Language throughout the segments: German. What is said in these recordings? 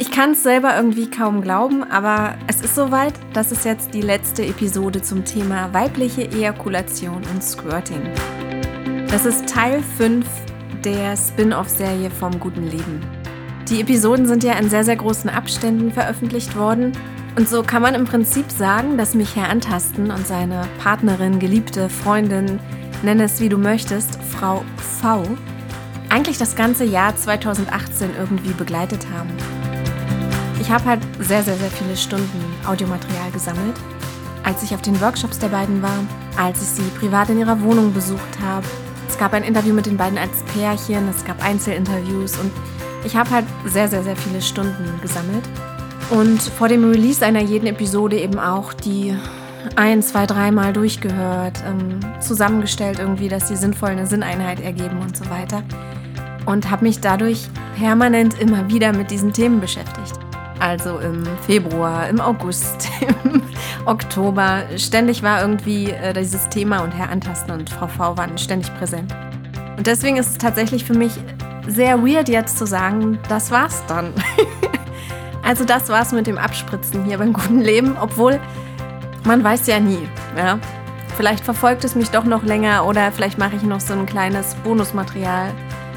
Ich kann es selber irgendwie kaum glauben, aber es ist soweit. Das ist jetzt die letzte Episode zum Thema weibliche Ejakulation und Squirting. Das ist Teil 5 der Spin-off-Serie vom guten Leben. Die Episoden sind ja in sehr, sehr großen Abständen veröffentlicht worden. Und so kann man im Prinzip sagen, dass mich Herr Antasten und seine Partnerin, Geliebte, Freundin, nenn es wie du möchtest, Frau V, eigentlich das ganze Jahr 2018 irgendwie begleitet haben. Ich habe halt sehr, sehr, sehr viele Stunden Audiomaterial gesammelt. Als ich auf den Workshops der beiden war, als ich sie privat in ihrer Wohnung besucht habe. Es gab ein Interview mit den beiden als Pärchen, es gab Einzelinterviews und ich habe halt sehr, sehr, sehr viele Stunden gesammelt. Und vor dem Release einer jeden Episode eben auch die ein, zwei, dreimal durchgehört, ähm, zusammengestellt irgendwie, dass sie sinnvoll eine Sinneinheit ergeben und so weiter. Und habe mich dadurch permanent immer wieder mit diesen Themen beschäftigt. Also im Februar, im August, im Oktober. Ständig war irgendwie äh, dieses Thema und Herr Antasten und Frau V waren ständig präsent. Und deswegen ist es tatsächlich für mich sehr weird jetzt zu sagen, das war's dann. also das war's mit dem Abspritzen hier beim guten Leben, obwohl man weiß ja nie. Ja? Vielleicht verfolgt es mich doch noch länger oder vielleicht mache ich noch so ein kleines Bonusmaterial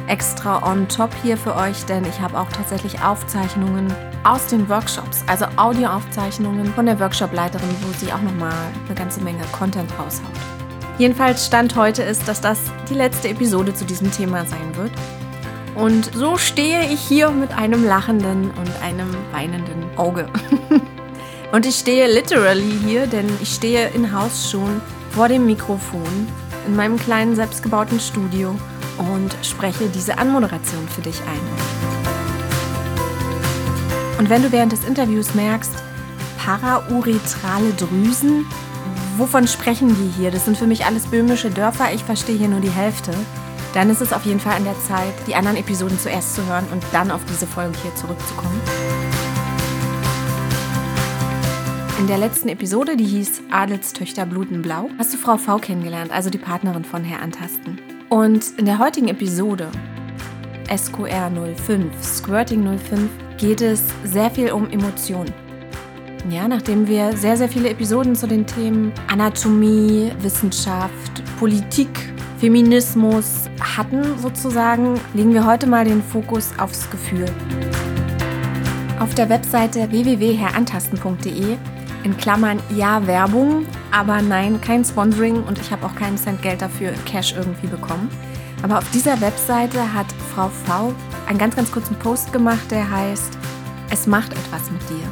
extra on top hier für euch, denn ich habe auch tatsächlich Aufzeichnungen aus den Workshops, also Audioaufzeichnungen von der Workshopleiterin, wo sie auch nochmal eine ganze Menge Content raushaut. Jedenfalls Stand heute ist, dass das die letzte Episode zu diesem Thema sein wird. Und so stehe ich hier mit einem lachenden und einem weinenden Auge. und ich stehe literally hier, denn ich stehe in Haus schon vor dem Mikrofon in meinem kleinen selbstgebauten Studio und spreche diese Anmoderation für dich ein. Und wenn du während des Interviews merkst, parauretrale Drüsen, wovon sprechen die hier? Das sind für mich alles böhmische Dörfer, ich verstehe hier nur die Hälfte. Dann ist es auf jeden Fall an der Zeit, die anderen Episoden zuerst zu hören und dann auf diese Folge hier zurückzukommen. In der letzten Episode, die hieß Adelstöchter bluten blau, hast du Frau V kennengelernt, also die Partnerin von Herr Antasten. Und in der heutigen Episode, SQR 05, Squirting 05, geht es sehr viel um Emotionen. Ja, nachdem wir sehr, sehr viele Episoden zu den Themen Anatomie, Wissenschaft, Politik, Feminismus hatten sozusagen, legen wir heute mal den Fokus aufs Gefühl. Auf der Webseite www.herantasten.de in Klammern ja Werbung, aber nein, kein Sponsoring und ich habe auch keinen Cent Geld dafür Cash irgendwie bekommen. Aber auf dieser Webseite hat Frau V einen ganz, ganz kurzen Post gemacht, der heißt, es macht etwas mit dir.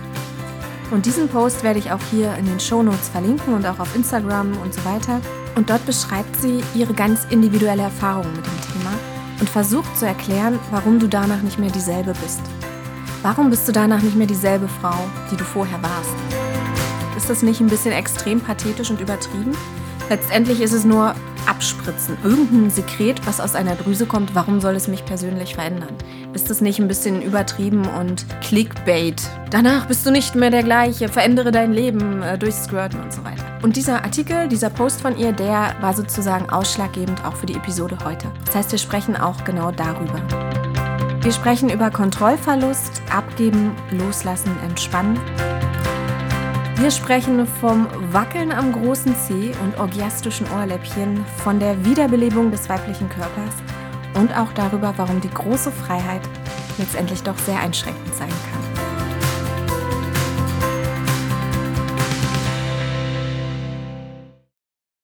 Und diesen Post werde ich auch hier in den Shownotes verlinken und auch auf Instagram und so weiter. Und dort beschreibt sie ihre ganz individuelle Erfahrung mit dem Thema und versucht zu erklären, warum du danach nicht mehr dieselbe bist. Warum bist du danach nicht mehr dieselbe Frau, die du vorher warst? Ist das nicht ein bisschen extrem pathetisch und übertrieben? Letztendlich ist es nur Abspritzen. Irgendein Sekret, was aus einer Drüse kommt, warum soll es mich persönlich verändern? Ist das nicht ein bisschen übertrieben und Clickbait? Danach bist du nicht mehr der gleiche, verändere dein Leben äh, durch Squirten und so weiter. Und dieser Artikel, dieser Post von ihr, der war sozusagen ausschlaggebend auch für die Episode heute. Das heißt, wir sprechen auch genau darüber. Wir sprechen über Kontrollverlust, Abgeben, Loslassen, Entspannen. Wir sprechen vom Wackeln am großen Zeh und orgiastischen Ohrläppchen, von der Wiederbelebung des weiblichen Körpers und auch darüber, warum die große Freiheit letztendlich doch sehr einschränkend sein kann.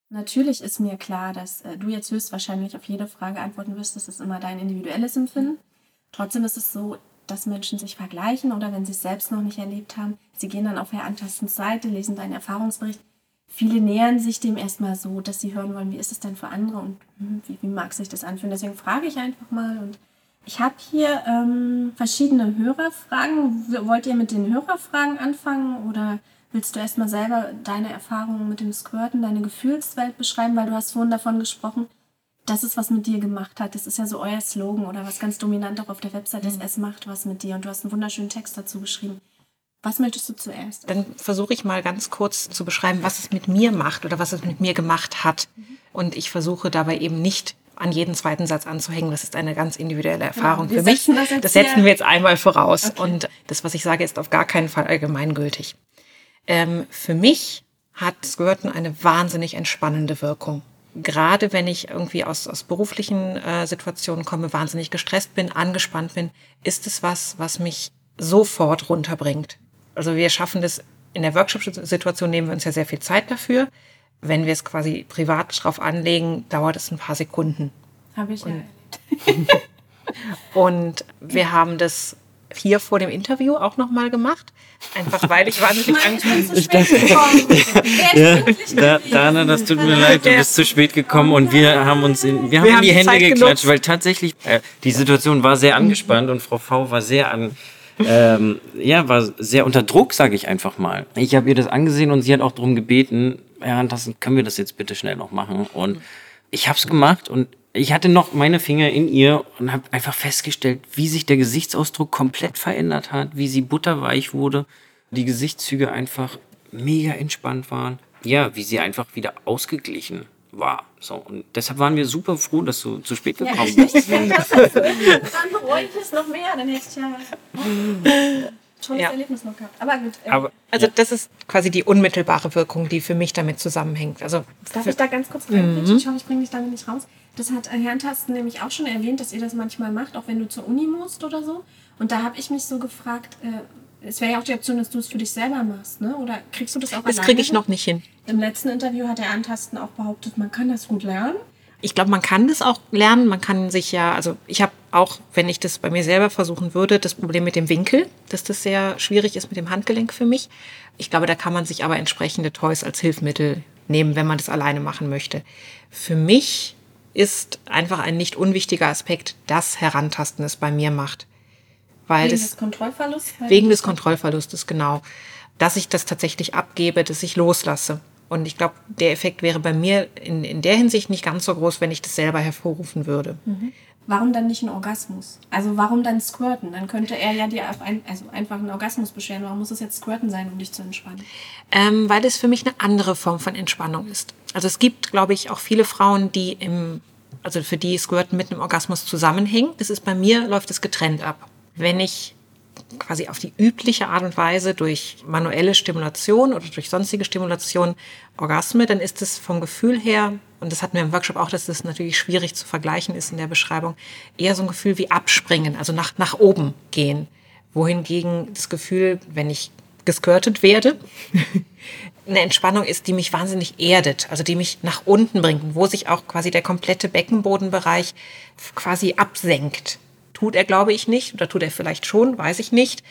Natürlich ist mir klar, dass äh, du jetzt höchstwahrscheinlich auf jede Frage antworten wirst. Das ist immer dein individuelles Empfinden. Trotzdem ist es so, dass Menschen sich vergleichen oder wenn sie es selbst noch nicht erlebt haben, sie gehen dann auf Herr Antastens Seite, lesen deinen Erfahrungsbericht. Viele nähern sich dem erstmal so, dass sie hören wollen, wie ist es denn für andere und hm, wie, wie mag sich das anfühlen. Deswegen frage ich einfach mal und ich habe hier ähm, verschiedene Hörerfragen. Wollt ihr mit den Hörerfragen anfangen oder willst du erstmal selber deine Erfahrungen mit dem Squirten, deine Gefühlswelt beschreiben, weil du hast vorhin davon gesprochen, dass es was mit dir gemacht hat. Das ist ja so euer Slogan oder was ganz dominant auch auf der Website ist, mhm. es macht was mit dir. Und du hast einen wunderschönen Text dazu geschrieben. Was möchtest du zuerst? Dann versuche ich mal ganz kurz zu beschreiben, was es mit mir macht oder was es mit mir gemacht hat. Mhm. Und ich versuche dabei eben nicht an jeden zweiten Satz anzuhängen. Das ist eine ganz individuelle Erfahrung Genau, für mich. das Das setzen wir jetzt einmal voraus. Okay. Und das, was ich sage, ist auf gar keinen Fall allgemeingültig. Ähm, für mich hat Squirten eine wahnsinnig entspannende Wirkung. Gerade wenn ich irgendwie aus, aus beruflichen äh, Situationen komme, wahnsinnig gestresst bin, angespannt bin, ist es was, was mich sofort runterbringt. Also wir schaffen das in der Workshop-Situation, nehmen wir uns ja sehr viel Zeit dafür. Wenn wir es quasi privat drauf anlegen, dauert es ein paar Sekunden. Habe ich ja erlebt. Und wir haben das hier vor dem Interview auch nochmal gemacht. Einfach weil ich wahnsinnig Ich Angst bin zu spät gekommen. Wer ist pünktlich Da, gewesen? Dana, das tut mir leid, du Ja. bist zu spät gekommen und wir haben uns in, wir haben Wir in haben die die Hände Zeit geklatscht, genutzt. weil tatsächlich äh, die Situation war sehr angespannt und Frau V war sehr an, ähm, ja, war sehr unter Druck, sage ich einfach mal. Ich habe ihr das angesehen und sie hat auch darum gebeten, Herr Handtassen, können wir das jetzt bitte schnell noch machen? Und ich habe es gemacht und ich hatte noch meine Finger in ihr und habe einfach festgestellt, wie sich der Gesichtsausdruck komplett verändert hat, wie sie butterweich wurde, die Gesichtszüge einfach mega entspannt waren. Ja, wie sie einfach wieder ausgeglichen war. So, und deshalb waren wir super froh, dass du zu spät Ja, gekommen ich bist. Dann bereue ich es noch mehr. Dann hätte ich ja tolles Ja. Erlebnis noch gehabt. Aber gut. äh, Aber Also das ist quasi die unmittelbare Wirkung, die für mich damit zusammenhängt. Also Darf ich da ganz kurz rein? Ich hoffe, ich bringe dich damit nicht raus. Das hat äh, Herrn Tasten nämlich auch schon erwähnt, dass ihr das manchmal macht, auch wenn du zur Uni musst oder so. Und da habe ich mich so gefragt, äh, es wäre ja auch die Option, dass du es für dich selber machst, ne? Oder kriegst du das auch das kriege ich hin? noch nicht hin. Im letzten Interview hat der Antasten auch behauptet, man kann das gut lernen. Ich glaube, man kann das auch lernen. Man kann sich ja, also ich habe auch, wenn ich das bei mir selber versuchen würde, das Problem mit dem Winkel, dass das sehr schwierig ist mit dem Handgelenk für mich. Ich glaube, da kann man sich aber entsprechende Toys als Hilfsmittel nehmen, wenn man das alleine machen möchte. Für mich ist einfach ein nicht unwichtiger Aspekt, das Herantasten es bei mir macht. Weil Wegen des Kontrollverlusts? Weil Wegen des Kontrollverlustes, genau. Dass ich das tatsächlich abgebe, dass ich loslasse. Und ich glaube, der Effekt wäre bei mir in, in der Hinsicht nicht ganz so groß, wenn ich das selber hervorrufen würde. Warum dann nicht ein Orgasmus? Also warum dann Squirten? Dann könnte er ja dir ein, also einfach einen Orgasmus bescheren. Warum muss es jetzt Squirten sein, um dich zu entspannen? Ähm, weil es für mich eine andere Form von Entspannung ist. Also es gibt, glaube ich, auch viele Frauen, die im, also für die Squirten mit einem Orgasmus zusammenhängen. Das ist bei mir, läuft es getrennt ab. Wenn ich quasi auf die übliche Art und Weise durch manuelle Stimulation oder durch sonstige Stimulation Orgasme, dann ist es vom Gefühl her, und das hatten wir im Workshop auch, dass das natürlich schwierig zu vergleichen ist in der Beschreibung, eher so ein Gefühl wie abspringen, also nach, nach oben gehen. Wohingegen das Gefühl, wenn ich gesquirtet werde, eine Entspannung ist, die mich wahnsinnig erdet, also die mich nach unten bringt, wo sich auch quasi der komplette Beckenbodenbereich quasi absenkt. Tut er, glaube ich, nicht, oder tut er vielleicht schon, weiß ich nicht.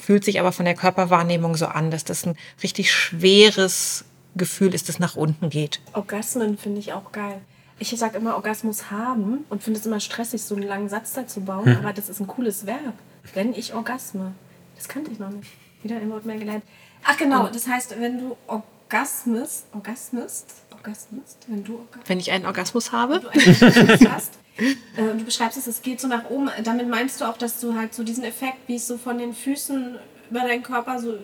Fühlt sich aber von der Körperwahrnehmung so an, dass das ein richtig schweres Gefühl ist, das nach unten geht. Orgasmen finde ich auch geil. Ich sage immer Orgasmus haben und finde es immer stressig, so einen langen Satz dazu bauen, aber das ist ein cooles Verb. Wenn ich orgasme. Das kannte ich noch nicht. Wieder ein Wort mehr gelernt. Ach genau, das heißt, wenn du orgasmist, orgasmist, orgasmist, wenn du orgasmist, Wenn ich einen Orgasmus habe, du einen Orgasmus hast, äh, und du beschreibst es, es geht so nach oben, damit meinst du auch, dass du halt so diesen Effekt, wie es so von den Füßen über deinen Körper so,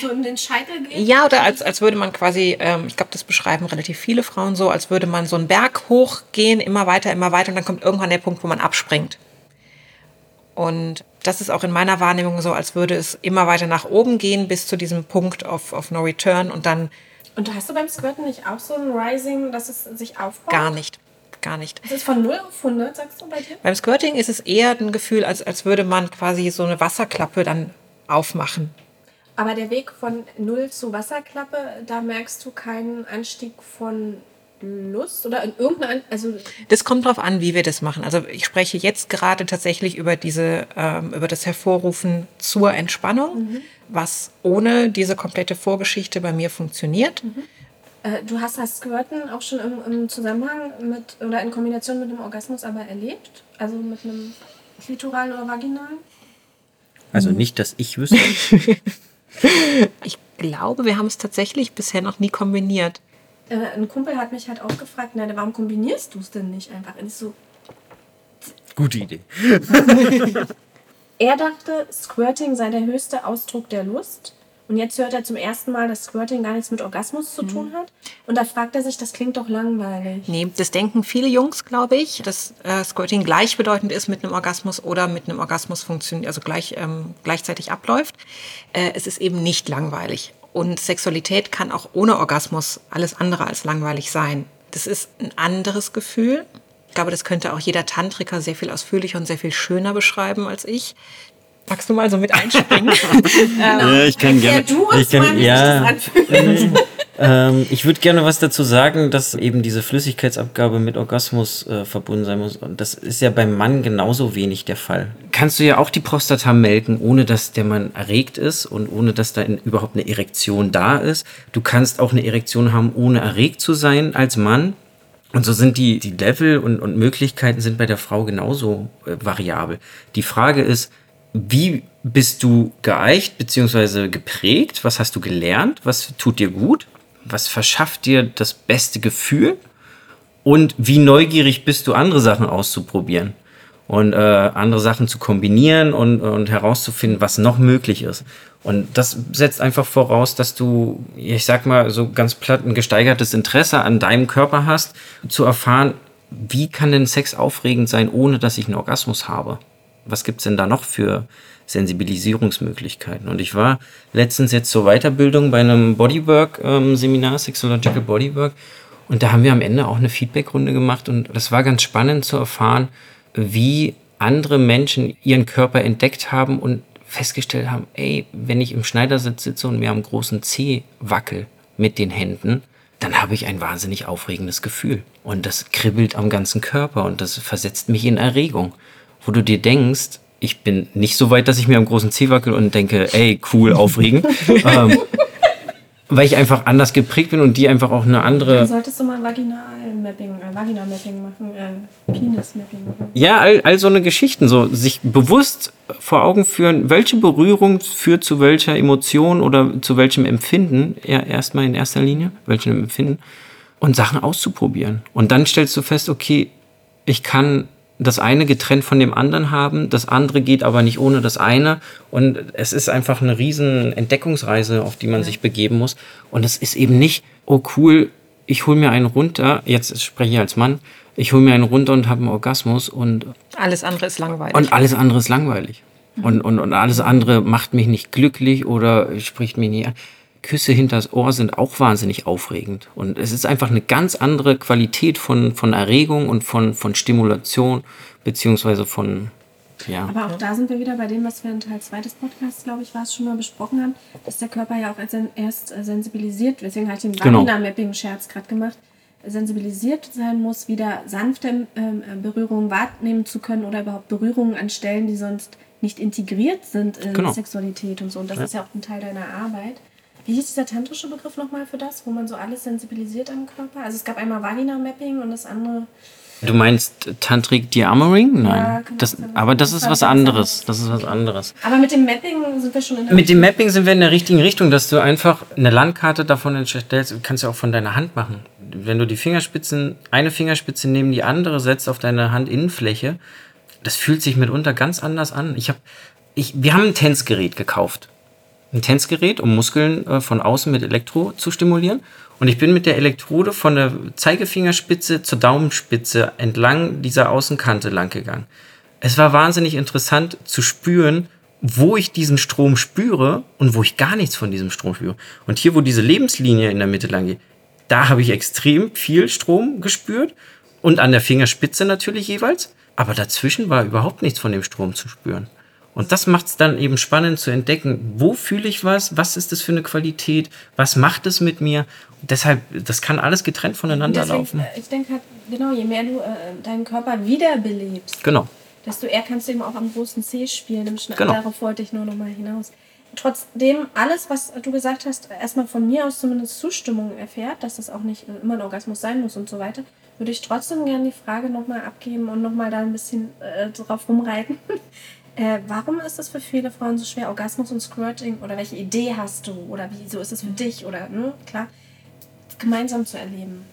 so in den Scheitel geht? Ja, oder als, als würde man quasi, ähm, ich glaube, das beschreiben relativ viele Frauen so, als würde man so einen Berg hochgehen, immer weiter, immer weiter und dann kommt irgendwann der Punkt, wo man abspringt. Und das ist auch in meiner Wahrnehmung so, als würde es immer weiter nach oben gehen bis zu diesem Punkt of, of No Return und dann Und hast du beim Squirten nicht auch so ein Rising, dass es sich aufbaut? gar nicht. Gar nicht. Das ist von 0 auf 100, sagst du bei dir? Beim Squirting ist es eher ein Gefühl, als, als würde man quasi so eine Wasserklappe dann aufmachen. Aber der Weg von 0 zu Wasserklappe, da merkst du keinen Anstieg von Lust oder in irgendeiner, also Das kommt drauf an, wie wir das machen. Also ich spreche jetzt gerade tatsächlich über diese, ähm, über das Hervorrufen zur Entspannung, was ohne diese komplette Vorgeschichte bei mir funktioniert. äh, du hast das Squirten auch schon im, im Zusammenhang mit oder in Kombination mit einem Orgasmus aber erlebt? Also mit einem klitoralen oder vaginalen? Also nicht, dass ich wüsste. Ich glaube, wir haben es tatsächlich bisher noch nie kombiniert. Äh, ein Kumpel hat mich halt auch gefragt, na, warum kombinierst du es denn nicht einfach? Und ich so, Gute Idee. Er dachte, Squirting sei der höchste Ausdruck der Lust Und jetzt hört er zum ersten Mal, dass Squirting gar nichts mit Orgasmus zu tun hat. Und da fragt er sich, das klingt doch langweilig. Nee, das denken viele Jungs, glaube ich, dass äh, Squirting gleichbedeutend ist mit einem Orgasmus oder mit einem Orgasmus funktioniert, also gleich, ähm, gleichzeitig abläuft. Äh, es ist eben nicht langweilig. Und Sexualität kann auch ohne Orgasmus alles andere als langweilig sein. Das ist ein anderes Gefühl. Ich glaube, das könnte auch jeder Tantriker sehr viel ausführlicher und sehr viel schöner beschreiben als ich. Magst du mal so mit einspringen? Ja, ich kann gerne. du uns ich kann, mal, wie ja, das ähm, ich würde gerne was dazu sagen, dass eben diese Flüssigkeitsabgabe mit Orgasmus äh, verbunden sein muss. Und das ist ja beim Mann genauso wenig der Fall. Kannst du ja auch die Prostata melken, ohne dass der Mann erregt ist und ohne dass da in, überhaupt eine Erektion da ist. Du kannst auch eine Erektion haben, ohne erregt zu sein als Mann. Und so sind die, die Level und, und Möglichkeiten sind bei der Frau genauso äh, variabel. Die Frage ist, wie bist du geeicht bzw. geprägt? Was hast du gelernt? Was tut dir gut? Was verschafft dir das beste Gefühl? Und wie neugierig bist du, andere Sachen auszuprobieren und äh, andere Sachen zu kombinieren und, und herauszufinden, was noch möglich ist. Und das setzt einfach voraus, dass du, ich sag mal, so ganz platt ein gesteigertes Interesse an deinem Körper hast, zu erfahren, wie kann denn Sex aufregend sein, ohne dass ich einen Orgasmus habe? Was gibt's denn da noch für Sensibilisierungsmöglichkeiten? Und ich war letztens jetzt zur Weiterbildung bei einem Bodywork-Seminar, Sexological Bodywork, und da haben wir am Ende auch eine Feedbackrunde gemacht und das war ganz spannend zu erfahren, wie andere Menschen ihren Körper entdeckt haben und festgestellt haben, ey, wenn ich im Schneidersitz sitze und mir am großen Zeh wackel mit den Händen, dann habe ich ein wahnsinnig aufregendes Gefühl. Und das kribbelt am ganzen Körper und das versetzt mich in Erregung. Wo du dir denkst, ich bin nicht so weit, dass ich mir am großen Zeh wackel und denke, ey, cool, aufregend. ähm, weil ich einfach anders geprägt bin und die einfach auch eine andere. Dann solltest du mal Vaginal-Mapping, äh, Vagina-Mapping machen, äh, Penis-Mapping machen. Ja, all, all so eine Geschichten, so sich bewusst vor Augen führen, welche Berührung führt zu welcher Emotion oder zu welchem Empfinden, ja, erstmal in erster Linie, welchem Empfinden, und Sachen auszuprobieren. Und dann stellst du fest, okay, ich kann das eine getrennt von dem anderen haben, das andere geht aber nicht ohne das eine. Und es ist einfach eine riesen Entdeckungsreise, auf die man sich begeben muss. Und es ist eben nicht, oh cool, ich hole mir einen runter, jetzt spreche ich als Mann, ich hole mir einen runter und habe einen Orgasmus und, Alles andere ist langweilig. und alles andere ist langweilig. Und, und, und alles andere macht mich nicht glücklich oder spricht mich nicht an. Küsse hinters Ohr sind auch wahnsinnig aufregend. Und es ist einfach eine ganz andere Qualität von, von Erregung und von, von Stimulation, beziehungsweise von, ja. Aber auch da sind wir wieder bei dem, was wir in Teil 2 des Podcasts, glaube ich, war es schon mal besprochen haben, dass der Körper ja auch erst äh, sensibilisiert, deswegen habe ich den Genau. Vagina-Mapping-Scherz gerade gemacht, sensibilisiert sein muss, wieder sanfte ähm, äh, Berührungen wahrnehmen zu können oder überhaupt Berührungen an Stellen, die sonst nicht integriert sind in Genau. Sexualität und so. Und das Ja. ist ja auch ein Teil deiner Arbeit. Wie hieß dieser tantrische Begriff nochmal für das, wo man so alles sensibilisiert am Körper? Also es gab einmal Vagina-Mapping und das andere Du meinst Tantric Diarmoring? Nein. Ja, kann das, aber das ist was anderes. Das ist was anderes. Aber mit dem Mapping sind wir schon in der Mit dem Mapping sind wir in der richtigen Richtung, dass du einfach eine Landkarte davon erstellst. Du kannst ja auch von deiner Hand machen. Wenn du die Fingerspitzen, eine Fingerspitze neben die andere setzt auf deine Handinnenfläche, das fühlt sich mitunter ganz anders an. Ich hab, ich, wir haben ein Tänzgerät gekauft. Ein Tänzgerät, um Muskeln äh, von außen mit Elektro zu stimulieren. Und ich bin mit der Elektrode von der Zeigefingerspitze zur Daumenspitze entlang dieser Außenkante lang gegangen. Es war wahnsinnig interessant zu spüren, wo ich diesen Strom spüre und wo ich gar nichts von diesem Strom spüre. Und hier, wo diese Lebenslinie in der Mitte lang geht, da habe ich extrem viel Strom gespürt und an der Fingerspitze natürlich jeweils. Aber dazwischen war überhaupt nichts von dem Strom zu spüren. Und das macht es dann eben spannend zu entdecken, wo fühle ich was, was ist das für eine Qualität, was macht es mit mir. Und deshalb, das kann alles getrennt voneinander Deswegen, laufen. äh, Ich denke halt, genau, je mehr du äh, deinen Körper wiederbelebst, Genau. desto eher kannst du eben auch am großen C spielen. Im Schna Genau. Darauf wollte ich nur noch mal hinaus. Trotzdem, alles, was du gesagt hast, erstmal von mir aus zumindest Zustimmung erfährt, dass das auch nicht äh, immer ein Orgasmus sein muss und so weiter, würde ich trotzdem gerne die Frage nochmal abgeben und nochmal da ein bisschen äh, drauf rumreiten. Äh, warum ist es für viele Frauen so schwer, Orgasmus und Squirting oder welche Idee hast du oder wieso ist es für dich oder, ne, klar, gemeinsam zu erleben?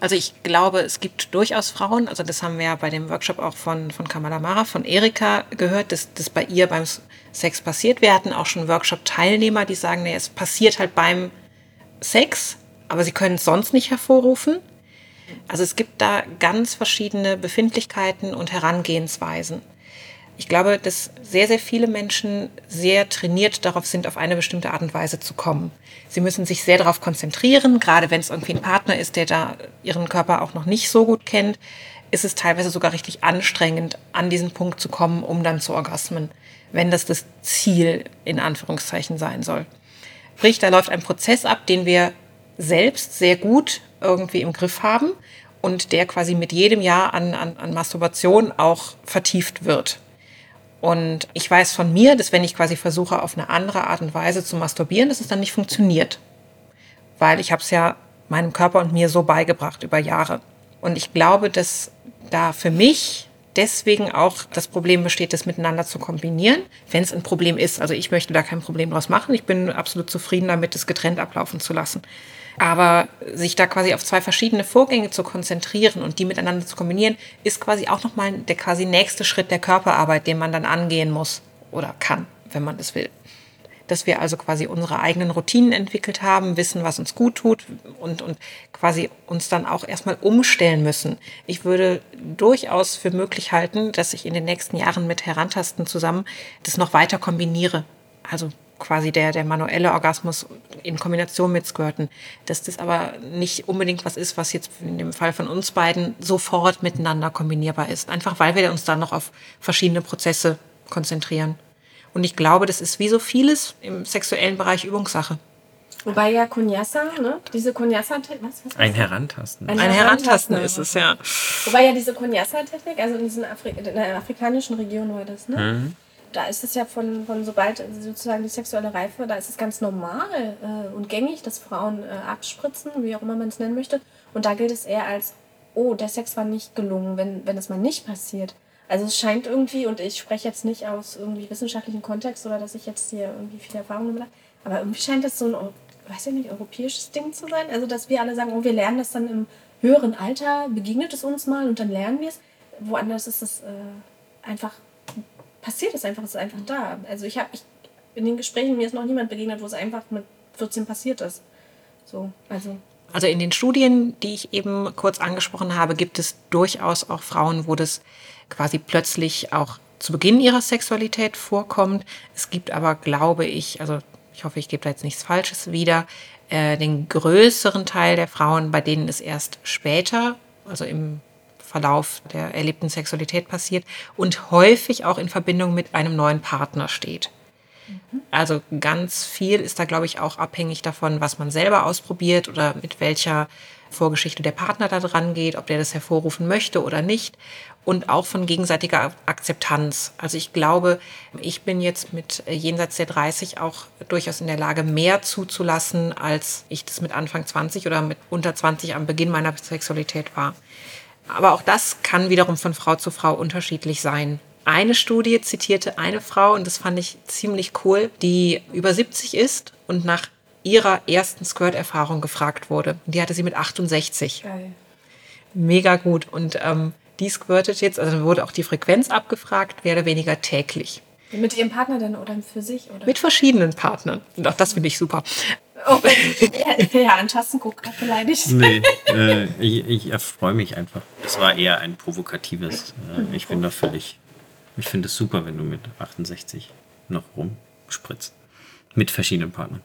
Also ich glaube, es gibt durchaus Frauen, also das haben wir ja bei dem Workshop auch von, von Kamala Mara, von Erika gehört, dass das bei ihr beim Sex passiert. Wir hatten auch schon Workshop-Teilnehmer, die sagen, nee, es passiert halt beim Sex, aber sie können es sonst nicht hervorrufen. Also es gibt da ganz verschiedene Befindlichkeiten und Herangehensweisen. Ich glaube, dass sehr, sehr viele Menschen sehr trainiert darauf sind, auf eine bestimmte Art und Weise zu kommen. Sie müssen sich sehr darauf konzentrieren, gerade wenn es irgendwie ein Partner ist, der da ihren Körper auch noch nicht so gut kennt, ist es teilweise sogar richtig anstrengend, an diesen Punkt zu kommen, um dann zu orgasmen, wenn das das Ziel in Anführungszeichen sein soll. Sprich, da läuft ein Prozess ab, den wir selbst sehr gut irgendwie im Griff haben und der quasi mit jedem Jahr an, an, an Masturbation auch vertieft wird. Und ich weiß von mir, dass wenn ich quasi versuche, auf eine andere Art und Weise zu masturbieren, dass es dann nicht funktioniert. Weil ich habe es ja meinem Körper und mir so beigebracht über Jahre. Und ich glaube, dass da für mich deswegen auch das Problem besteht, das miteinander zu kombinieren, wenn es ein Problem ist. Also ich möchte da kein Problem draus machen. Ich bin absolut zufrieden damit, es getrennt ablaufen zu lassen. Aber sich da quasi auf zwei verschiedene Vorgänge zu konzentrieren und die miteinander zu kombinieren, ist quasi auch nochmal der quasi nächste Schritt der Körperarbeit, den man dann angehen muss oder kann, wenn man das will. Dass wir also quasi unsere eigenen Routinen entwickelt haben, wissen, was uns gut tut und, und quasi uns dann auch erstmal umstellen müssen. Ich würde durchaus für möglich halten, dass ich in den nächsten Jahren mit Herantasten zusammen das noch weiter kombiniere. Also quasi der, der manuelle Orgasmus in Kombination mit Squirten. Dass das aber nicht unbedingt was ist, was jetzt in dem Fall von uns beiden sofort miteinander kombinierbar ist. Einfach weil wir uns dann noch auf verschiedene Prozesse konzentrieren. Und ich glaube, das ist wie so vieles im sexuellen Bereich Übungssache. Wobei ja Kunyasa, ne? Diese Kunyasa-Technik, was, was Ein Herantasten. Ein, Ein Herantasten, ist es, ja. Wobei ja diese Kunyasa-Technik, also in, diesen Afri in der afrikanischen Region war das, ne? Mhm da ist es ja von, von sobald sozusagen die sexuelle Reife, da ist es ganz normal äh, und gängig, dass Frauen äh, abspritzen, wie auch immer man es nennen möchte. Und da gilt es eher als, oh, der Sex war nicht gelungen, wenn, wenn das mal nicht passiert. Also es scheint irgendwie, und ich spreche jetzt nicht aus irgendwie wissenschaftlichen Kontext oder dass ich jetzt hier irgendwie viel Erfahrung damit habe, aber irgendwie scheint das so ein, weiß ich nicht, europäisches Ding zu sein. Also dass wir alle sagen, oh, wir lernen das dann im höheren Alter, begegnet es uns mal und dann lernen wir es. Woanders ist es äh, einfach passiert es einfach, es ist einfach da. Also ich habe, ich, in den Gesprächen, mir ist noch niemand begegnet, wo es einfach mit 14 passiert ist. So, also. Also in den Studien, die ich eben kurz angesprochen habe, gibt es durchaus auch Frauen, wo das quasi plötzlich auch zu Beginn ihrer Sexualität vorkommt. Es gibt aber, glaube ich, also ich hoffe, ich gebe da jetzt nichts Falsches wieder, äh, den größeren Teil der Frauen, bei denen es erst später, also im Verlauf der erlebten Sexualität passiert und häufig auch in Verbindung mit einem neuen Partner steht. Mhm. Also ganz viel ist da, glaube ich, auch abhängig davon, was man selber ausprobiert oder mit welcher Vorgeschichte der Partner da dran geht, ob der das hervorrufen möchte oder nicht. Und auch von gegenseitiger Akzeptanz. Also ich glaube, ich bin jetzt mit jenseits der 30 auch durchaus in der Lage, mehr zuzulassen, als ich das mit Anfang 20 oder mit unter 20 am Beginn meiner Sexualität war. Aber auch das kann wiederum von Frau zu Frau unterschiedlich sein. Eine Studie zitierte eine Frau, und das fand ich ziemlich cool, die über 70 ist und nach ihrer ersten Skirt-Erfahrung gefragt wurde. Die hatte sie mit 68. Geil. Mega gut. Und ähm, die squirtet jetzt, also wurde auch die Frequenz abgefragt, mehr oder weniger täglich. Mit ihrem Partner dann oder für sich? Oder? Mit verschiedenen Partnern. Und auch das finde ich super. Oh, ja, ja, an Tastenguck gerade beleidigt. Nee, äh, ich, ich erfreue mich einfach. Es war eher ein provokatives. Äh, ich bin da völlig. Ich finde es super, wenn du mit 68 noch rumspritzt. Mit verschiedenen Partnern.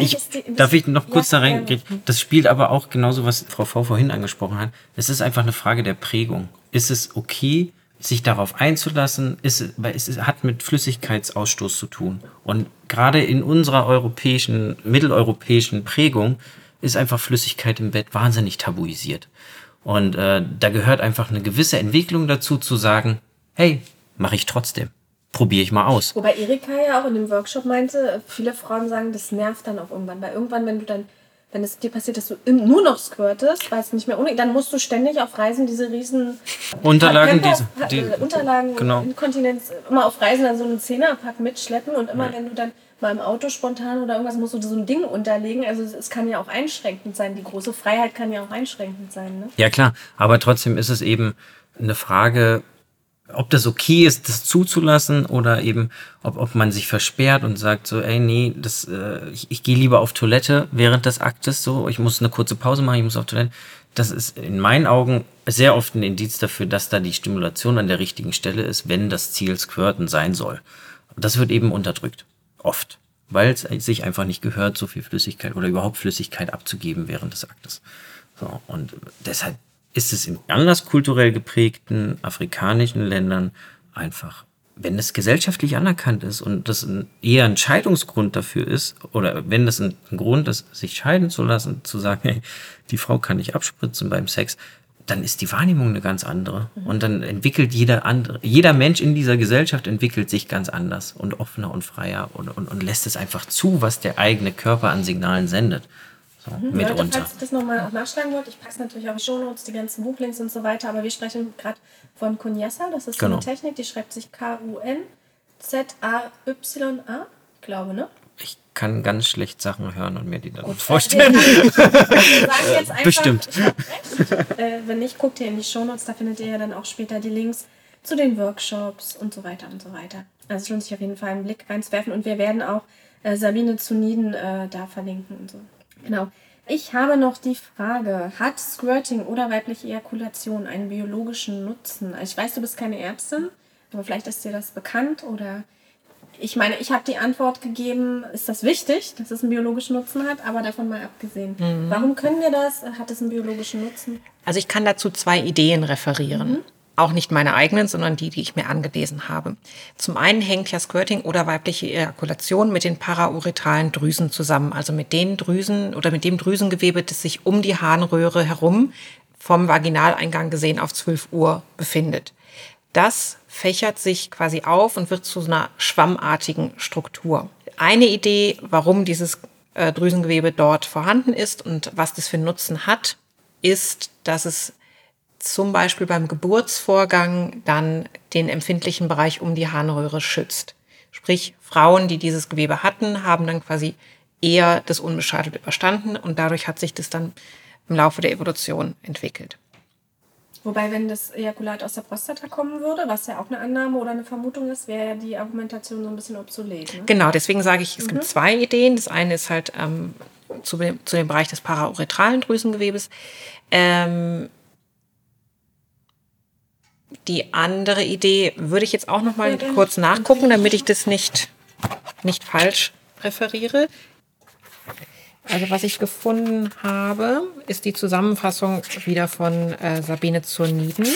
Ich, darf ich noch kurz ja, da reingehen? Das spielt aber auch genauso, was Frau V vorhin angesprochen hat. Es ist einfach eine Frage der Prägung. Ist es okay, sich darauf einzulassen, ist, weil es hat mit Flüssigkeitsausstoß zu tun. Und gerade in unserer europäischen, mitteleuropäischen Prägung ist einfach Flüssigkeit im Bett wahnsinnig tabuisiert. Und äh, da gehört einfach eine gewisse Entwicklung dazu, zu sagen, hey, mache ich trotzdem. Probiere ich mal aus. Wobei Erika ja auch in dem Workshop meinte, viele Frauen sagen, das nervt dann auch irgendwann. Weil irgendwann, wenn du dann wenn es dir passiert, dass du nur noch squirtest, weil es nicht mehr ohne, dann musst du ständig auf Reisen diese riesen Unterlagen, diese, die, Unterlagen, genau. Inkontinenz, immer auf Reisen dann so einen Zehnerpack mitschleppen und immer, ja. wenn du dann mal im Auto spontan oder irgendwas musst du so ein Ding unterlegen. Also es kann ja auch einschränkend sein. Die große Freiheit kann ja auch einschränkend sein. Ne? Ja klar, aber trotzdem ist es eben eine Frage, ob das okay ist, das zuzulassen oder eben, ob, ob man sich versperrt und sagt so, ey, nee, das, äh, ich, ich gehe lieber auf Toilette während des Aktes, so, ich muss eine kurze Pause machen, ich muss auf Toilette. Das ist in meinen Augen sehr oft ein Indiz dafür, dass da die Stimulation an der richtigen Stelle ist, wenn das Ziel Squirten sein soll. Das wird eben unterdrückt. Oft. Weil es sich einfach nicht gehört, so viel Flüssigkeit oder überhaupt Flüssigkeit abzugeben während des Aktes. So, und deshalb ist es in anders kulturell geprägten afrikanischen Ländern einfach, wenn es gesellschaftlich anerkannt ist und das eher ein Scheidungsgrund dafür ist, oder wenn das ein, ein Grund ist, sich scheiden zu lassen, zu sagen, hey, die Frau kann nicht abspritzen beim Sex, dann ist die Wahrnehmung eine ganz andere. Mhm. Und dann entwickelt jeder andere, jeder Mensch in dieser Gesellschaft entwickelt sich ganz anders und offener und freier und, und, und lässt es einfach zu, was der eigene Körper an Signalen sendet. So, mhm. Leute, falls ihr das nochmal nachschlagen wollt, ich passe natürlich auch Shownotes, die ganzen Buchlinks und so weiter, aber wir sprechen gerade von Kunyasa, das ist genau. so eine Technik, die schreibt sich K-U-N-Z-A-Y-A, glaube, ne? Ich kann ganz schlecht Sachen hören und mir die dann Gut, vorstellen. Jetzt einfach, Bestimmt. Äh, wenn nicht, guckt ihr in die Shownotes, da findet ihr ja dann auch später die Links zu den Workshops und so weiter und so weiter. Also es lohnt sich auf jeden Fall einen Blick reinzuwerfen und wir werden auch äh, Sabine Zuniden äh, da verlinken und so. Genau. Ich habe noch die Frage, hat Squirting oder weibliche Ejakulation einen biologischen Nutzen? Also ich weiß, du bist keine Ärztin, aber vielleicht ist dir das bekannt oder ich meine, ich habe die Antwort gegeben, ist das wichtig, dass es einen biologischen Nutzen hat, aber davon mal abgesehen. Mhm. Warum können wir das? Hat es einen biologischen Nutzen? Also ich kann dazu zwei Ideen referieren. Mhm auch nicht meine eigenen, sondern die, die ich mir angelesen habe. Zum einen hängt ja Squirting oder weibliche Ejakulation mit den parauretralen Drüsen zusammen, also mit den Drüsen oder mit dem Drüsengewebe, das sich um die Harnröhre herum vom Vaginaleingang gesehen auf 12 Uhr befindet. Das fächert sich quasi auf und wird zu einer schwammartigen Struktur. Eine Idee, warum dieses äh, Drüsengewebe dort vorhanden ist und was das für Nutzen hat, ist, dass es zum Beispiel beim Geburtsvorgang dann den empfindlichen Bereich um die Harnröhre schützt. Sprich, Frauen, die dieses Gewebe hatten, haben dann quasi eher das unbeschadet überstanden und dadurch hat sich das dann im Laufe der Evolution entwickelt. Wobei, wenn das Ejakulat aus der Prostata kommen würde, was ja auch eine Annahme oder eine Vermutung ist, wäre ja die Argumentation so ein bisschen obsolet. Ne? Genau, deswegen sage ich, es mhm. gibt zwei Ideen. Das eine ist halt ähm, zu, dem, zu dem Bereich des parauretralen Drüsengewebes. Ähm, die andere Idee würde ich jetzt auch noch mal kurz nachgucken, damit ich das nicht, nicht falsch referiere. Also was ich gefunden habe, ist die Zusammenfassung wieder von äh, Sabine Zurniden.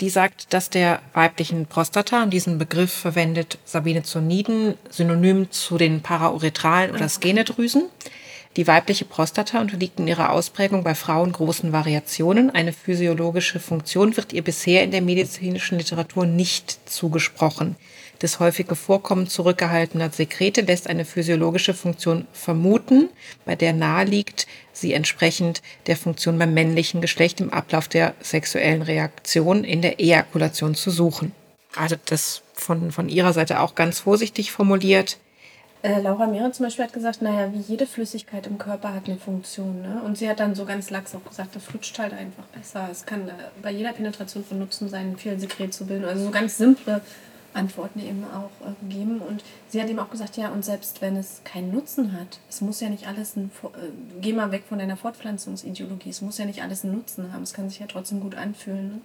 Die sagt, dass der weiblichen Prostata, und diesen Begriff verwendet Sabine Zurniden, synonym zu den parauretralen oder Skenedrüsen, die weibliche Prostata unterliegt in ihrer Ausprägung bei Frauen großen Variationen. Eine physiologische Funktion wird ihr bisher in der medizinischen Literatur nicht zugesprochen. Das häufige Vorkommen zurückgehaltener Sekrete lässt eine physiologische Funktion vermuten, bei der nahe liegt, sie entsprechend der Funktion beim männlichen Geschlecht im Ablauf der sexuellen Reaktion in der Ejakulation zu suchen. Also das von, von ihrer Seite auch ganz vorsichtig formuliert. Äh, Laura Mehrer zum Beispiel hat gesagt, naja, wie jede Flüssigkeit im Körper hat eine Funktion. Ne? Und sie hat dann so ganz lax auch gesagt, das flutscht halt einfach besser. Es kann äh, bei jeder Penetration von Nutzen sein, viel Sekret zu bilden. Also so ganz simple Antworten eben auch äh, geben. Und sie hat eben auch gesagt, ja, und selbst wenn es keinen Nutzen hat, es muss ja nicht alles ein, äh, geh mal weg von deiner Fortpflanzungsideologie, es muss ja nicht alles einen Nutzen haben, es kann sich ja trotzdem gut anfühlen. Ne?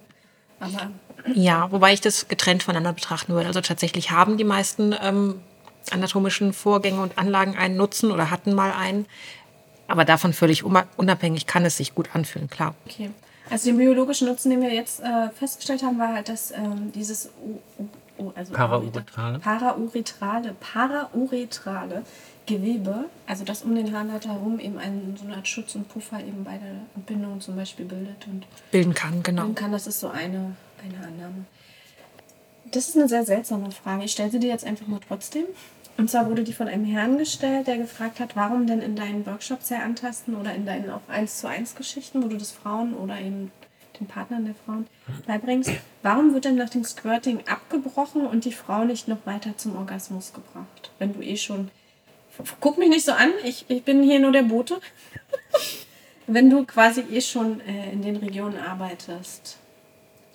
Aber ja, wobei ich das getrennt voneinander betrachten würde. Also tatsächlich haben die meisten ähm, anatomischen Vorgänge und Anlagen einen Nutzen oder hatten mal einen. Aber davon völlig unabhängig kann es sich gut anfühlen, klar. Okay. Also den biologischen Nutzen, den wir jetzt äh, festgestellt haben, war halt, dass ähm, dieses U U also Parauretrale. Parauretrale, Parauretrale Gewebe, also das um den Harnleiter herum eben einen, so eine Art Schutz und Puffer eben bei der Entbindung zum Beispiel bildet und bilden kann, genau. Bilden kann, das ist so eine, eine Annahme. Das ist eine sehr seltsame Frage. Ich stelle sie dir jetzt einfach mal trotzdem. Und zwar wurde die von einem Herrn gestellt, der gefragt hat, warum denn in deinen Workshops sehr antasten oder in deinen auch 1 zu 1 Geschichten, wo du das Frauen oder eben weiblichen Partnern der Frauen beibringst, warum wird denn nach dem Squirting abgebrochen und die Frau nicht noch weiter zum Orgasmus gebracht? Wenn du eh schon. Guck mich nicht so an, ich, ich bin hier nur der Bote. Wenn du quasi eh schon äh, in den Regionen arbeitest,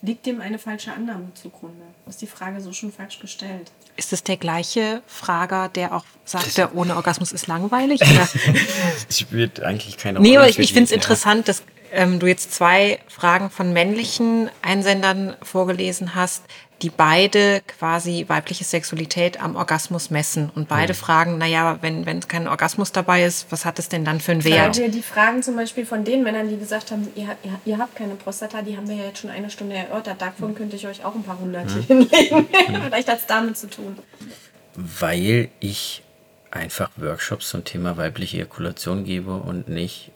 liegt dem eine falsche Annahme zugrunde? Ist die Frage so schon falsch gestellt? Ist es der gleiche Frager, der auch sagte, ohne Orgasmus ist langweilig? Oder? Spielt eigentlich keine Nee, Rolle. aber ich, ich finde es ja. interessant, dass ähm, du jetzt zwei Fragen von männlichen Einsendern vorgelesen hast, die beide quasi weibliche Sexualität am Orgasmus messen. Und beide fragen, naja, wenn, wenn kein Orgasmus dabei ist, was hat es denn dann für einen Weil Wert? wir die Fragen zum Beispiel von den Männern, die gesagt haben, ihr, ihr, ihr habt keine Prostata, die haben wir ja jetzt schon eine Stunde erörtert. Davon könnte ich euch auch ein paar hundert hier hinlegen. Vielleicht hat es damit zu tun. Weil ich einfach Workshops zum Thema weibliche Ejakulation gebe und nicht,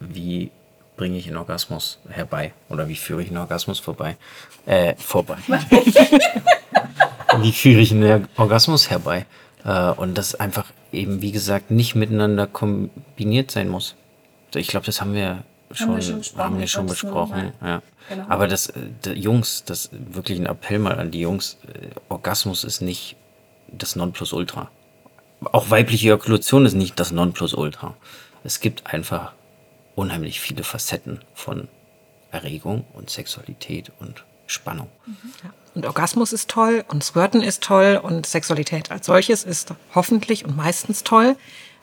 wie bringe ich einen Orgasmus herbei oder wie führe ich einen Orgasmus vorbei. Äh, vorbei. wie führe ich einen Orgasmus herbei? Äh, und das einfach eben, wie gesagt, nicht miteinander kombiniert sein muss. Ich glaube, das haben wir schon, wir schon besprochen. haben wir schon besprochen. Ja. Genau. Aber das, äh, der Jungs, das wirklich ein Appell mal an die Jungs, äh, Orgasmus ist nicht das Nonplusultra. Auch weibliche Ejakulation ist nicht das Nonplusultra. Es gibt einfach unheimlich viele Facetten von Erregung und Sexualität und Spannung. Und Orgasmus ist toll und Squirten ist toll und Sexualität als solches ist hoffentlich und meistens toll.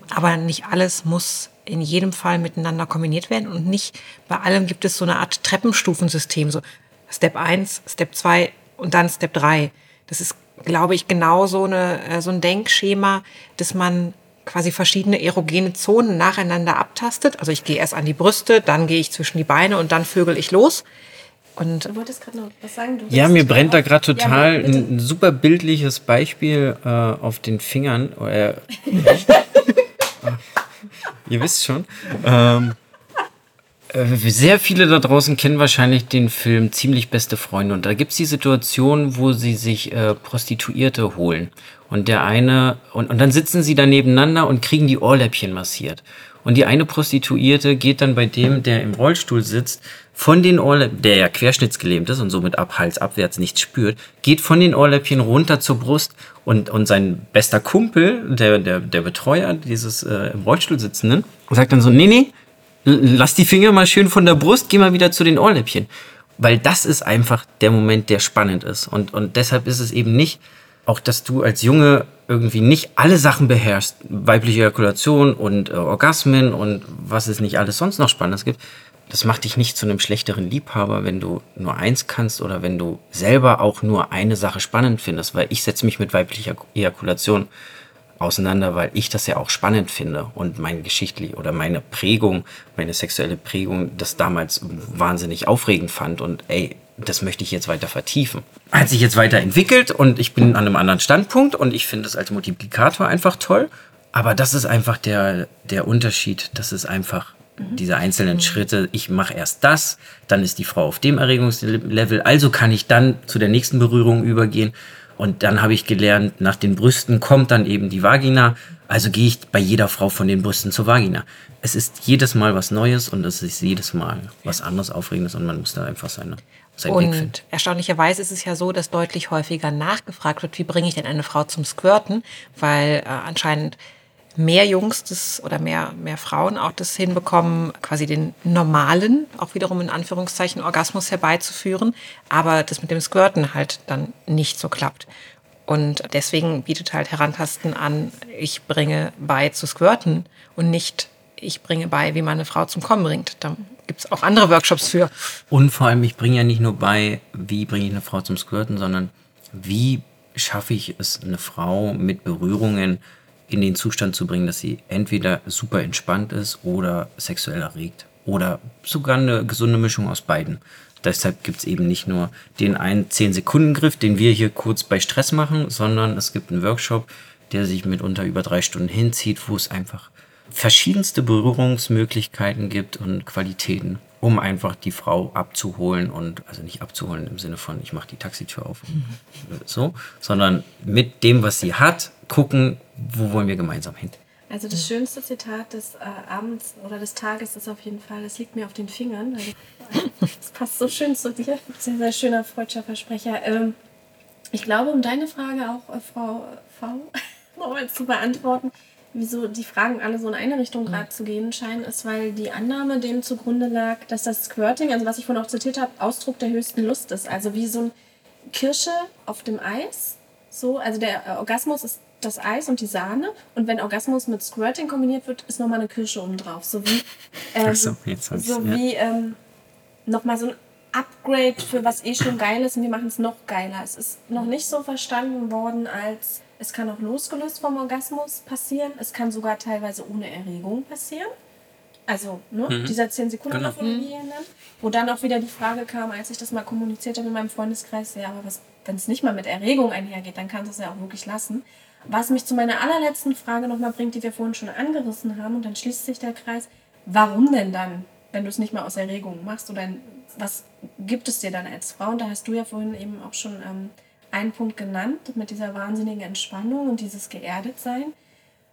Aber nicht alles muss in jedem Fall miteinander kombiniert werden und nicht bei allem gibt es so eine Art Treppenstufensystem. So Step 1, Step 2 und dann Step 3. Das ist, glaube ich, genau so, eine, äh, so ein Denkschema, dass man quasi verschiedene erogene Zonen nacheinander abtastet. Also ich gehe erst an die Brüste, dann gehe ich zwischen die Beine und dann vögel ich los. Und Du wolltest gerade noch was sagen? Du Ja, mir brennt da gerade Ja, total bitte. ein super bildliches Beispiel äh, auf den Fingern. Äh, ihr wisst schon. Ähm, äh, sehr viele da draußen kennen wahrscheinlich den Film Ziemlich beste Freunde. Und da gibt es die Situation, wo sie sich äh, Prostituierte holen. Und der eine, und, und dann sitzen sie da nebeneinander und kriegen die Ohrläppchen massiert. Und die eine Prostituierte geht dann bei dem, der im Rollstuhl sitzt, von den Ohrläppchen, der ja querschnittsgelähmt ist und somit ab Hals abwärts nichts spürt, geht von den Ohrläppchen runter zur Brust und, und sein bester Kumpel, der, der, der Betreuer dieses äh, im Rollstuhl sitzenden, sagt dann so, nee, nee, Lass die Finger mal schön von der Brust, geh mal wieder zu den Ohrläppchen. Weil das ist einfach der Moment, der spannend ist. Und, und deshalb ist es eben nicht, auch dass du als Junge irgendwie nicht alle Sachen beherrschst, weibliche Ejakulation und äh, Orgasmen und was es nicht alles sonst noch Spannendes gibt. Das macht dich nicht zu einem schlechteren Liebhaber, wenn du nur eins kannst oder wenn du selber auch nur eine Sache spannend findest, weil ich setze mich mit weiblicher Ejakulation auseinander, weil ich das ja auch spannend finde und mein geschichtlich oder meine Prägung, meine sexuelle Prägung, das damals wahnsinnig aufregend fand und ey, das möchte ich jetzt weiter vertiefen. Hat sich jetzt weiterentwickelt und ich bin an einem anderen Standpunkt und ich finde es als Multiplikator einfach toll. Aber das ist einfach der, der Unterschied. Das ist einfach diese einzelnen Schritte. Ich mache erst das, dann ist die Frau auf dem Erregungslevel, also kann ich dann zu der nächsten Berührung übergehen. Und dann habe ich gelernt, nach den Brüsten kommt dann eben die Vagina. Also gehe ich bei jeder Frau von den Brüsten zur Vagina. Es ist jedes Mal was Neues und es ist jedes Mal was anderes, Aufregendes und man muss da einfach seine, seinen Weg finden. Und erstaunlicherweise ist es ja so, dass deutlich häufiger nachgefragt wird, wie bringe ich denn eine Frau zum Squirten, weil äh, anscheinend mehr Jungs das oder mehr, mehr Frauen auch das hinbekommen, quasi den normalen, auch wiederum in Anführungszeichen, Orgasmus herbeizuführen, aber das mit dem Squirten halt dann nicht so klappt. Und deswegen bietet halt Herantasten an, ich bringe bei zu squirten und nicht, ich bringe bei, wie man eine Frau zum Kommen bringt. Da gibt es auch andere Workshops für. Und vor allem, ich bringe ja nicht nur bei, wie bringe ich eine Frau zum Squirten, sondern wie schaffe ich es, eine Frau mit Berührungen in den Zustand zu bringen, dass sie entweder super entspannt ist oder sexuell erregt. Oder sogar eine gesunde Mischung aus beiden. Deshalb gibt es eben nicht nur den einen 10-Sekunden-Griff, den wir hier kurz bei Stress machen, sondern es gibt einen Workshop, der sich mitunter über drei Stunden hinzieht, wo es einfach verschiedenste Berührungsmöglichkeiten gibt und Qualitäten, um einfach die Frau abzuholen und, also nicht abzuholen im Sinne von, ich mache die Taxitür auf, so, sondern mit dem, was sie hat, gucken, wo wollen wir gemeinsam hin. Also das schönste Zitat des äh, Abends oder des Tages ist auf jeden Fall, es liegt mir auf den Fingern. Das passt so schön zu dir. Sehr, sehr schöner freudscher Versprecher. Ähm, ich glaube, um deine Frage auch, äh, Frau V, nochmal zu beantworten, wieso die Fragen alle so in eine Richtung gerade zu gehen scheinen, ist, weil die Annahme dem zugrunde lag, dass das Squirting, also was ich vorhin auch zitiert habe, Ausdruck der höchsten Lust ist. Also wie so ein Kirsche auf dem Eis. So, also der Orgasmus ist das Eis und die Sahne. Und wenn Orgasmus mit Squirting kombiniert wird, ist nochmal eine Kirsche oben drauf. So wie, ähm, so, so ja. wie ähm, nochmal so ein Upgrade für was eh schon geil ist und wir machen es noch geiler. Es ist noch nicht so verstanden worden als es kann auch losgelöst vom Orgasmus passieren. Es kann sogar teilweise ohne Erregung passieren. Also ne, mhm. dieser 10 Sekunden, genau. von mhm. wo dann auch wieder die Frage kam, als ich das mal kommuniziert habe in meinem Freundeskreis, ja, aber wenn es nicht mal mit Erregung einhergeht, dann kannst du es ja auch wirklich lassen. Was mich zu meiner allerletzten Frage nochmal bringt, die wir vorhin schon angerissen haben, und dann schließt sich der Kreis, warum denn dann, wenn du es nicht mal aus Erregung machst, oder was gibt es dir dann als Frau? Und da hast du ja vorhin eben auch schon ähm, einen Punkt genannt mit dieser wahnsinnigen Entspannung und dieses Geerdetsein.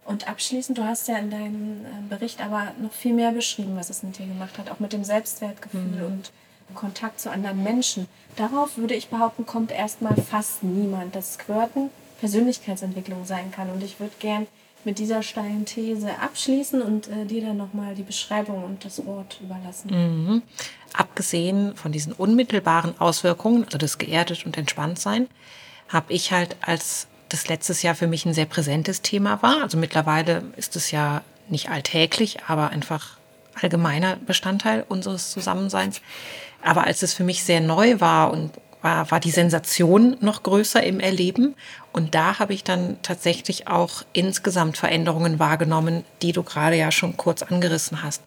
Und abschließend, du hast ja in deinem äh, Bericht aber noch viel mehr beschrieben, was es mit dir gemacht hat, auch mit dem Selbstwertgefühl mhm. und Kontakt zu anderen Menschen. Darauf würde ich behaupten, kommt erstmal fast niemand, dass Squirten Persönlichkeitsentwicklung sein kann. Und ich würde gern mit dieser steilen These abschließen und äh, dir dann nochmal die Beschreibung und das Wort überlassen. Mhm. Abgesehen von diesen unmittelbaren Auswirkungen, also das geerdet und entspannt sein, habe ich halt als das letztes Jahr für mich ein sehr präsentes Thema war. Also mittlerweile ist es ja nicht alltäglich, aber einfach allgemeiner Bestandteil unseres Zusammenseins. Aber als es für mich sehr neu war und war, war die Sensation noch größer im Erleben. Und da habe ich dann tatsächlich auch insgesamt Veränderungen wahrgenommen, die du gerade ja schon kurz angerissen hast.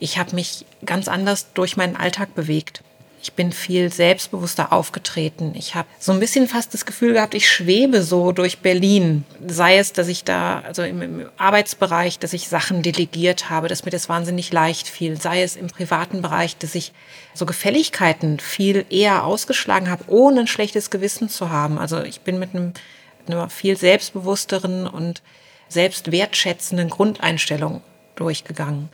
Ich habe mich ganz anders durch meinen Alltag bewegt. Ich bin viel selbstbewusster aufgetreten. Ich habe so ein bisschen fast das Gefühl gehabt, ich schwebe so durch Berlin. Sei es, dass ich da, also im, im, Arbeitsbereich, dass ich Sachen delegiert habe, dass mir das wahnsinnig leicht fiel. Sei es im privaten Bereich, dass ich so Gefälligkeiten viel eher ausgeschlagen habe, ohne ein schlechtes Gewissen zu haben. Also ich bin mit einem, einer viel selbstbewussteren und selbstwertschätzenden Grundeinstellung durchgegangen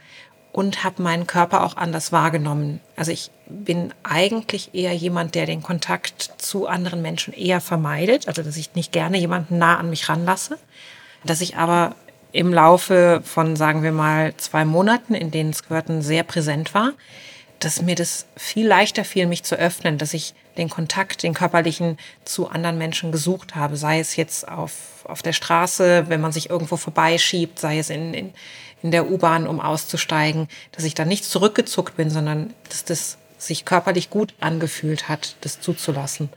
und habe meinen Körper auch anders wahrgenommen. Also ich bin eigentlich eher jemand, der den Kontakt zu anderen Menschen eher vermeidet, also dass ich nicht gerne jemanden nah an mich ranlasse, dass ich aber im Laufe von, sagen wir mal, zwei Monaten, in denen Squirten sehr präsent war, dass mir das viel leichter fiel, mich zu öffnen, dass ich den Kontakt, den körperlichen zu anderen Menschen gesucht habe, sei es jetzt auf, auf der Straße, wenn man sich irgendwo vorbeischiebt, sei es in, in, in der U-Bahn, um auszusteigen, dass ich da nicht zurückgezuckt bin, sondern dass das sich körperlich gut angefühlt hat, das zuzulassen.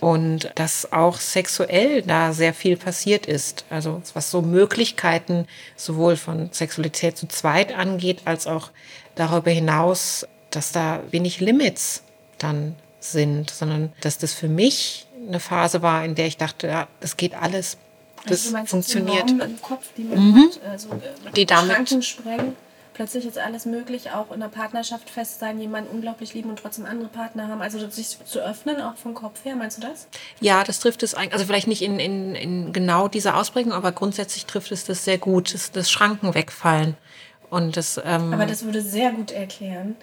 Und dass auch sexuell da sehr viel passiert ist. Also was so Möglichkeiten sowohl von Sexualität zu zweit angeht, als auch darüber hinaus, dass da wenig Limits dann sind, sondern dass das für mich eine Phase war, in der ich dachte, ja, das geht alles das also meinst, funktioniert. Im Kopf, die, mhm. hat, also, äh, die damit Schranken sprengen. Plötzlich ist alles möglich, auch in der Partnerschaft fest sein, jemanden unglaublich lieben und trotzdem andere Partner haben. Also sich zu öffnen, auch vom Kopf her, meinst du das? Ja, das trifft es eigentlich, also vielleicht nicht in, in, in genau dieser Ausprägung, aber grundsätzlich trifft es das sehr gut, das, das Schranken wegfallen. Und das, ähm, aber das würde sehr gut erklären,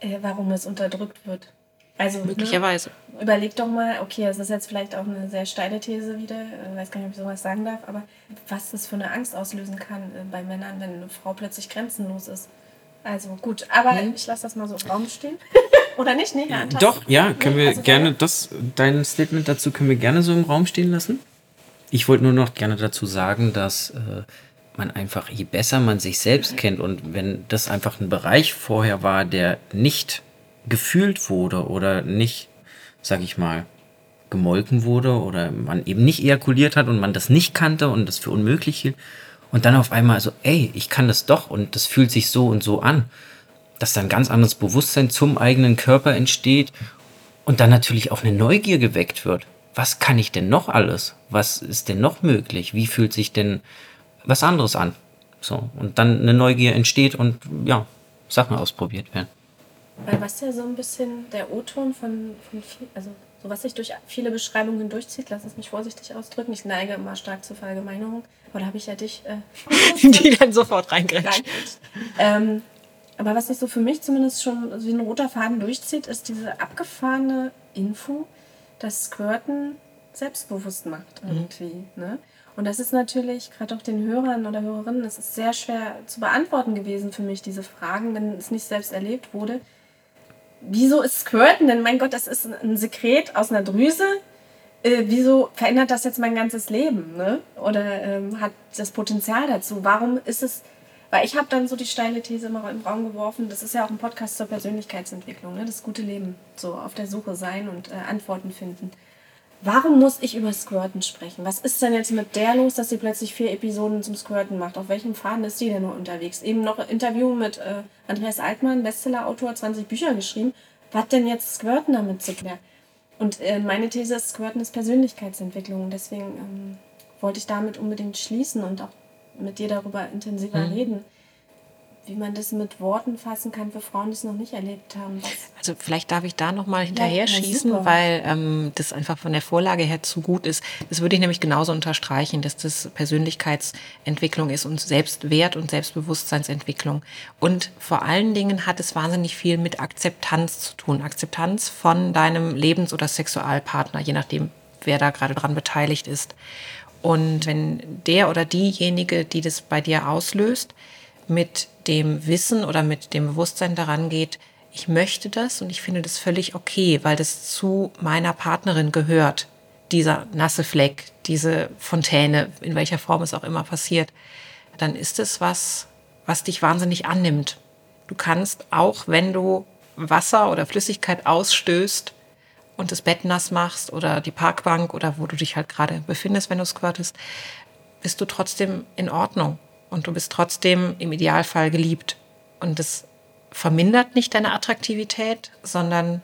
äh, warum es unterdrückt wird. Also möglicherweise. Ne, überleg doch mal, okay, das ist jetzt vielleicht auch eine sehr steile These wieder, ich äh, weiß gar nicht, ob ich sowas sagen darf, aber was das für eine Angst auslösen kann äh, bei Männern, wenn eine Frau plötzlich grenzenlos ist. Also gut, aber mhm. ich lasse das mal so im Raum stehen. Oder nicht? Nee, Herr Doch, ja, können nee, wir also gerne, das, dein Statement dazu können wir gerne so im Raum stehen lassen. Ich wollte nur noch gerne dazu sagen, dass äh, man einfach, je besser man sich selbst kennt und wenn das einfach ein Bereich vorher war, der nicht gefühlt wurde oder nicht, sag ich mal, gemolken wurde oder man eben nicht ejakuliert hat und man das nicht kannte und das für unmöglich hielt. Und dann auf einmal so, ey, ich kann das doch und das fühlt sich so und so an. Dass dann ganz anderes Bewusstsein zum eigenen Körper entsteht und dann natürlich auch eine Neugier geweckt wird. Was kann ich denn noch alles? Was ist denn noch möglich? Wie fühlt sich denn was anderes an? So, und dann eine Neugier entsteht und ja, Sachen ausprobiert werden. Weil was ja so ein bisschen der O-Ton von, von viel, also so was sich durch viele Beschreibungen durchzieht, lass es mich vorsichtig ausdrücken. Ich neige immer stark zur Verallgemeinerung. Aber da habe ich ja dich, äh, die dann sofort reingreift. Ähm, aber was sich so für mich zumindest schon wie ein roter Faden durchzieht, ist diese abgefahrene Info, dass Squirten selbstbewusst macht mhm. irgendwie. Mhm. Ne? Und das ist natürlich gerade auch den Hörern oder Hörerinnen, es ist sehr schwer zu beantworten gewesen für mich, diese Fragen, wenn es nicht selbst erlebt wurde. Wieso ist Squirten? Denn mein Gott, das ist ein Sekret aus einer Drüse. Äh, wieso verändert das jetzt mein ganzes Leben? Ne? Oder ähm, hat das Potenzial dazu? Warum ist es weil ich habe dann so die steile These immer im Raum geworfen, das ist ja auch ein Podcast zur Persönlichkeitsentwicklung, ne? das gute Leben, so auf der Suche sein und äh, Antworten finden. Warum muss ich über Squirten sprechen? Was ist denn jetzt mit der los, dass sie plötzlich vier Episoden zum Squirten macht? Auf welchem Faden ist sie denn nur unterwegs? Eben noch ein Interview mit äh, Andreas Altmann, Bestseller-Autor, 20 Bücher geschrieben. Was denn jetzt Squirten damit zu tun? Und äh, meine These ist, Squirten ist Persönlichkeitsentwicklung. Deswegen ähm, wollte ich damit unbedingt schließen und auch mit dir darüber intensiver mhm. reden wie man das mit Worten fassen kann für Frauen, die es noch nicht erlebt haben. Also vielleicht darf ich da noch mal hinterher ja, schießen, weil ähm, das einfach von der Vorlage her zu gut ist. Das würde ich nämlich genauso unterstreichen, dass das Persönlichkeitsentwicklung ist und Selbstwert und Selbstbewusstseinsentwicklung. Und vor allen Dingen hat es wahnsinnig viel mit Akzeptanz zu tun. Akzeptanz von deinem Lebens- oder Sexualpartner, je nachdem, wer da gerade dran beteiligt ist. Und wenn der oder diejenige, die das bei dir auslöst, mit dem Wissen oder mit dem Bewusstsein daran geht, ich möchte das und ich finde das völlig okay, weil das zu meiner Partnerin gehört, dieser nasse Fleck, diese Fontäne, in welcher Form es auch immer passiert, dann ist es was, was dich wahnsinnig annimmt. Du kannst auch, wenn du Wasser oder Flüssigkeit ausstößt und das Bett nass machst oder die Parkbank oder wo du dich halt gerade befindest, wenn du squirtest, bist du trotzdem in Ordnung und du bist trotzdem im Idealfall geliebt. Und das vermindert nicht deine Attraktivität, sondern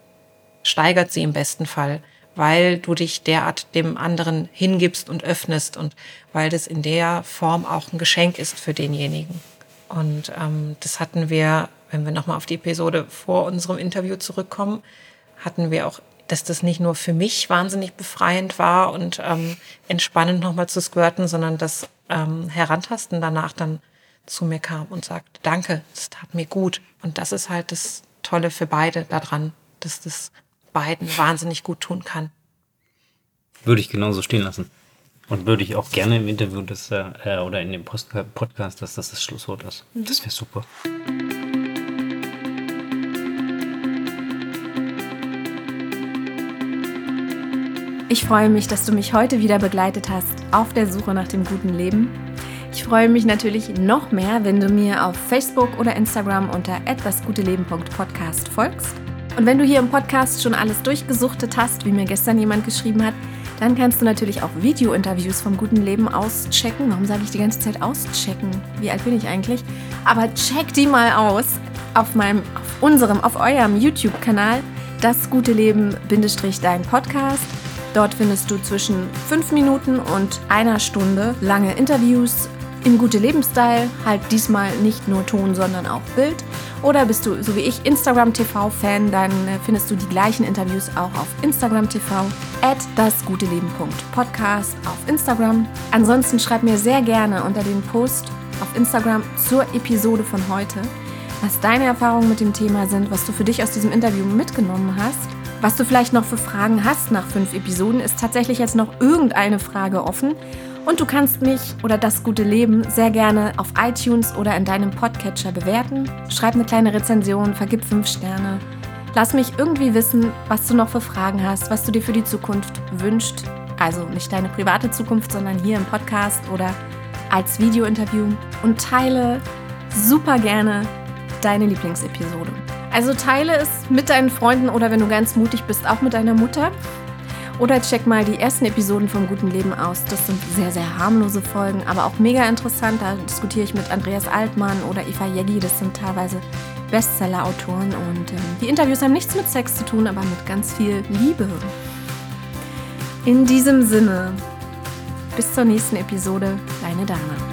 steigert sie im besten Fall, weil du dich derart dem anderen hingibst und öffnest und weil das in der Form auch ein Geschenk ist für denjenigen. Und ähm, das hatten wir, wenn wir nochmal auf die Episode vor unserem Interview zurückkommen, hatten wir auch, dass das nicht nur für mich wahnsinnig befreiend war und ähm, entspannend nochmal zu squirten, sondern dass ähm, Herantasten danach dann zu mir kam und sagt, danke, es tat mir gut. Und das ist halt das Tolle für beide daran, dass das beiden wahnsinnig gut tun kann. Würde ich genauso stehen lassen. Und würde ich auch gerne im Interview das, äh, oder in dem Post Podcast, dass das das Schlusswort ist. Mhm. Das wäre super. Ich freue mich, dass du mich heute wieder begleitet hast auf der Suche nach dem guten Leben. Ich freue mich natürlich noch mehr, wenn du mir auf Facebook oder Instagram unter etwasguteleben.podcast folgst. Und wenn du hier im Podcast schon alles durchgesuchtet hast, wie mir gestern jemand geschrieben hat, dann kannst du natürlich auch Video-Interviews vom guten Leben auschecken. Warum sage ich die ganze Zeit auschecken? Wie alt bin ich eigentlich? Aber check die mal aus auf meinem, auf unserem, auf eurem YouTube-Kanal. Das gute Leben, Bindestrich, dein Podcast. Dort findest du zwischen fünf Minuten und einer Stunde lange Interviews im gute Lebensstyle, halt diesmal nicht nur Ton, sondern auch Bild. Oder bist du, so wie ich, Instagram TV-Fan, dann äh, findest du die gleichen Interviews auch auf Instagram TV, at dasguteleben.podcast auf Instagram. Ansonsten schreib mir sehr gerne unter den Post auf Instagram zur Episode von heute, was deine Erfahrungen mit dem Thema sind, was du für dich aus diesem Interview mitgenommen hast was du vielleicht noch für Fragen hast nach fünf Episoden, ist tatsächlich jetzt noch irgendeine Frage offen. Und du kannst mich oder das gute Leben sehr gerne auf iTunes oder in deinem Podcatcher bewerten. Schreib eine kleine Rezension, vergib fünf Sterne. Lass mich irgendwie wissen, was du noch für Fragen hast, was du dir für die Zukunft wünschst. Also nicht deine private Zukunft, sondern hier im Podcast oder als Videointerview. Und teile super gerne deine Lieblingsepisode. Also teile es mit deinen Freunden oder wenn du ganz mutig bist, auch mit deiner Mutter. Oder check mal die ersten Episoden vom Guten Leben aus. Das sind sehr, sehr harmlose Folgen, aber auch mega interessant. Da diskutiere ich mit Andreas Altmann oder Eva Jeggi. Das sind teilweise Bestseller-Autoren. Und ähm, die Interviews haben nichts mit Sex zu tun, aber mit ganz viel Liebe. In diesem Sinne, bis zur nächsten Episode, deine Dana.